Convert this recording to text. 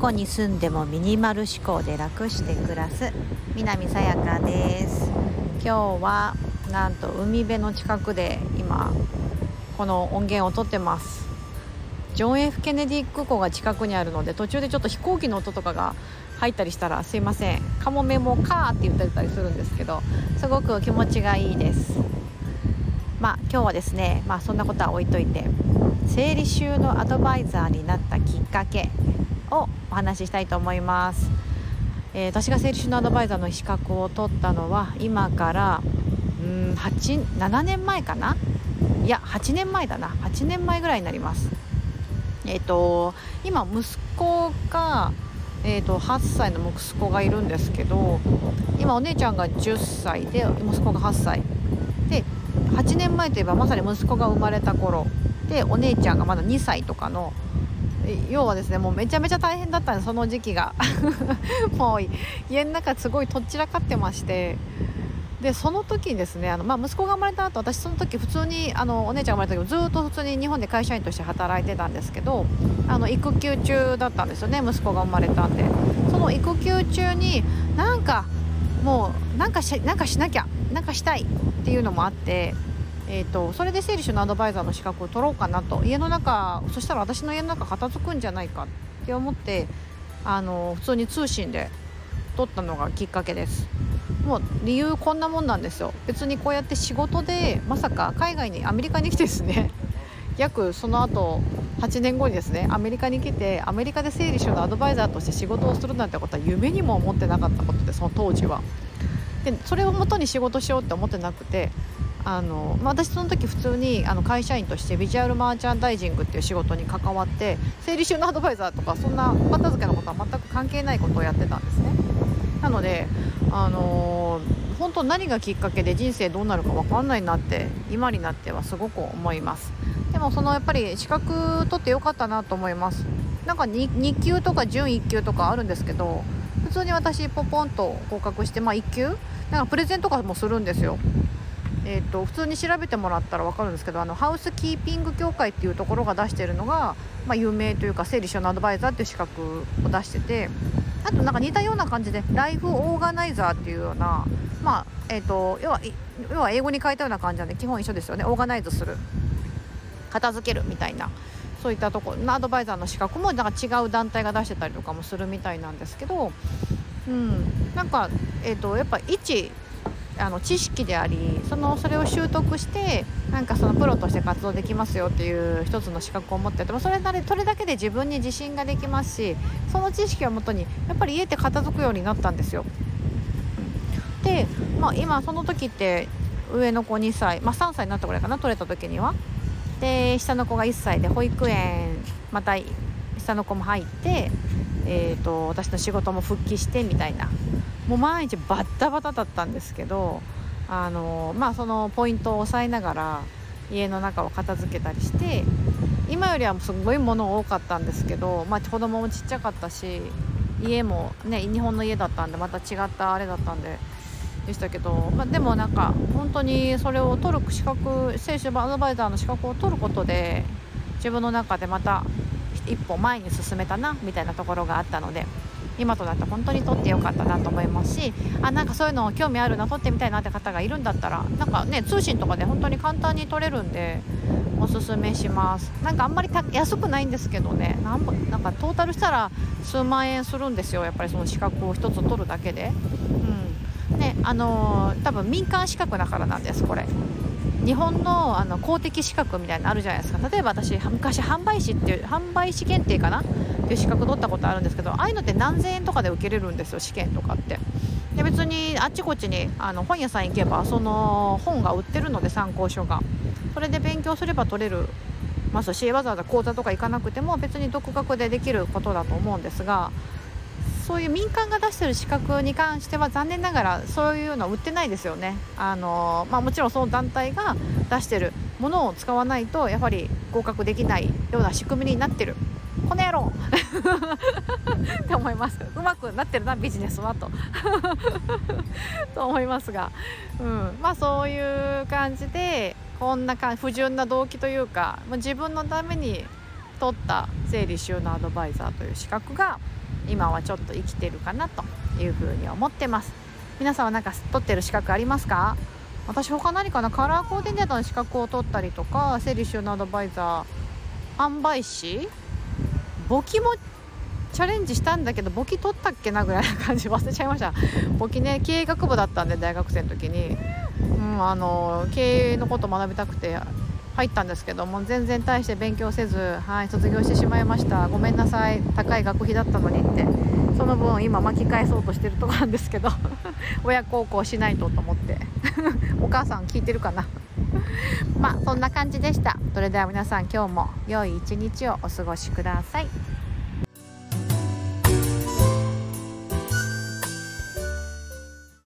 こに住んでもミニマル思考で楽して暮らす南さやかです。今日はなんと海辺の近くで今この音源を撮ってます。ジョン・ F・ ケネディ空港が近くにあるので途中でちょっと飛行機の音とかが入ったりしたらすいません。カモメもカーって言ってたりするんですけどすごく気持ちがいいです。まあ今日はですねまあそんなことは置いといて整理収納アドバイザーになったきっかけをお話ししたいと思います、えー、私が整理収納アドバイザーの資格を取ったのは今からうん7年前かな？いや8年前だな。8年前ぐらいになります。えっ、ー、と今息子がえーと、8歳の息子がいるんですけど今お姉ちゃんが10歳で息子が8歳。で8年前といえばまさに息子が生まれた頃でお姉ちゃんがまだ2歳とかの要はですねもうめちゃめちゃ大変だったんですその時期が。もう家の中すごいとっちらかってまして。でその時にですねあの、まあ、息子が生まれた後私その時普通にあのお姉ちゃんが生まれた時ずっと普通に日本で会社員として働いてたんですけどあの育休中だったんですよね息子が生まれたんで。その育休中になんかもうなんかしなんかしなきゃなんかしたいっていうのもあって。えーと、それで整理収納アドバイザーの資格を取ろうかなと。家の中そしたら私の家の中片付くんじゃないかって思ってあの普通に通信で取ったのがきっかけです。もう理由こんなもんなんですよ。別にこうやって仕事でまさか海外にアメリカに来てですね 約その後8年後にですねアメリカに来てアメリカで整理収納アドバイザーとして仕事をするなんてことは夢にも思ってなかったことでその当時は。でそれをもとに仕事しようって思ってなくてあの、まあ、私その時普通にあの会社員としてビジュアルマーチャンダイジングっていう仕事に関わって整理収納アドバイザーとかそんな片付けのことは全く関係ないことをやってたんですね。なのであの、本当何がきっかけで人生どうなるか分かんないなって今になってはすごく思います。でもそのやっぱり資格取ってよかったなと思います。なんか 2, 2級とか準1級とかあるんですけど普通に私ポポンと合格してまあ1級なんかプレゼントとかもするんですよ。えーと、普通に調べてもらったら分かるんですけどあのハウスキーピング協会っていうところが出してるのが、まあ、有名というか整理収納アドバイザーっていう資格を出しててあとなんか似たような感じでライフオーガナイザーっていうような、まあえーと、要は要は英語に書いたような感じなんで基本一緒ですよね。オーガナイズする。片付けるみたいな。そういったところのアドバイザーの資格もなんか違う団体が出してたりとかもするみたいなんですけど、うん、なんか、えーとやっぱ一あの知識でありそのそれを習得してなんかそのプロとして活動できますよっていう一つの資格を持っててもそれなりそれだけで自分に自信ができますしその知識をもとにやっぱり家って片付くようになったんですよ。で、まあ、今その時って上の子2歳、まあ、3歳になったぐらいかな取れた時には。で下の子が1歳で保育園また下の子も入って、えーと私の仕事も復帰してみたいなもう毎日バッタバタだったんですけどあのまあそのポイントを押さえながら家の中を片付けたりして今よりはすごいもの多かったんですけど、まあ、子供もちっちゃかったし家もね日本の家だったんでまた違ったあれだったんででしたけど、まあ、でもなんか本当にそれを取る資格聖書アドバイザーの資格を取ることで自分の中でまた一歩前に進めたなみたいなところがあったので今となって本当に撮ってよかったなと思いますしあなんかそういうの興味あるな撮ってみたいなって方がいるんだったらなんかね通信とかで本当に簡単に撮れるんでおすすめします。なんかあんまり安くないんですけどねなんなんかトータルしたら数万円するんですよ。やっぱりその資格を1つ取るだけで。うん。ねあのー、多分民間資格だからなんですこれ。日本のあの公的資格みたいなのあるじゃないですか。例えば私昔販売士っていう販売士検定かないう資格取ったことあるんですけどああいうのって何千円とかで受けれるんですよ試験とかって。で別にあっちこっちにあの本屋さん行けばその本が売ってるので参考書が。それで勉強すれば取れるますしわざわざ講座とか行かなくても別に独学でできることだと思うんですがそういう民間が出してる資格に関しては残念ながらそういうのは売ってないですよね。あの、まあ、もちろんその団体が出してるものを使わないとやはり合格できないような仕組みになってる。この野郎 って思います。うまくなってるなビジネスはと。と思いますが、うん、まあそういう感じでこんなか不純な動機というか自分のために取った整理収納アドバイザーという資格が今はちょっと生きてるかなというふうに思ってます。皆さんは何か取ってる資格ありますか？私他何かな？カラーコーディネーターの資格を取ったりとか整理収納アドバイザー販売士？簿記もチャレンジしたんだけど簿記取ったっけなぐらいな感じ忘れちゃいました。簿記ね経営学部だったんで大学生の時に、うん、あの経営のこと学びたくて入ったんですけども全然大して勉強せず、はい、卒業してしまいました。ごめんなさい。高い学費だったのにって。その分今巻き返そうとしてるとこなんですけど。親孝行しないとと思って。お母さん聞いてるかな？まあそんな感じでした。それでは皆さん今日も良い一日をお過ごしください。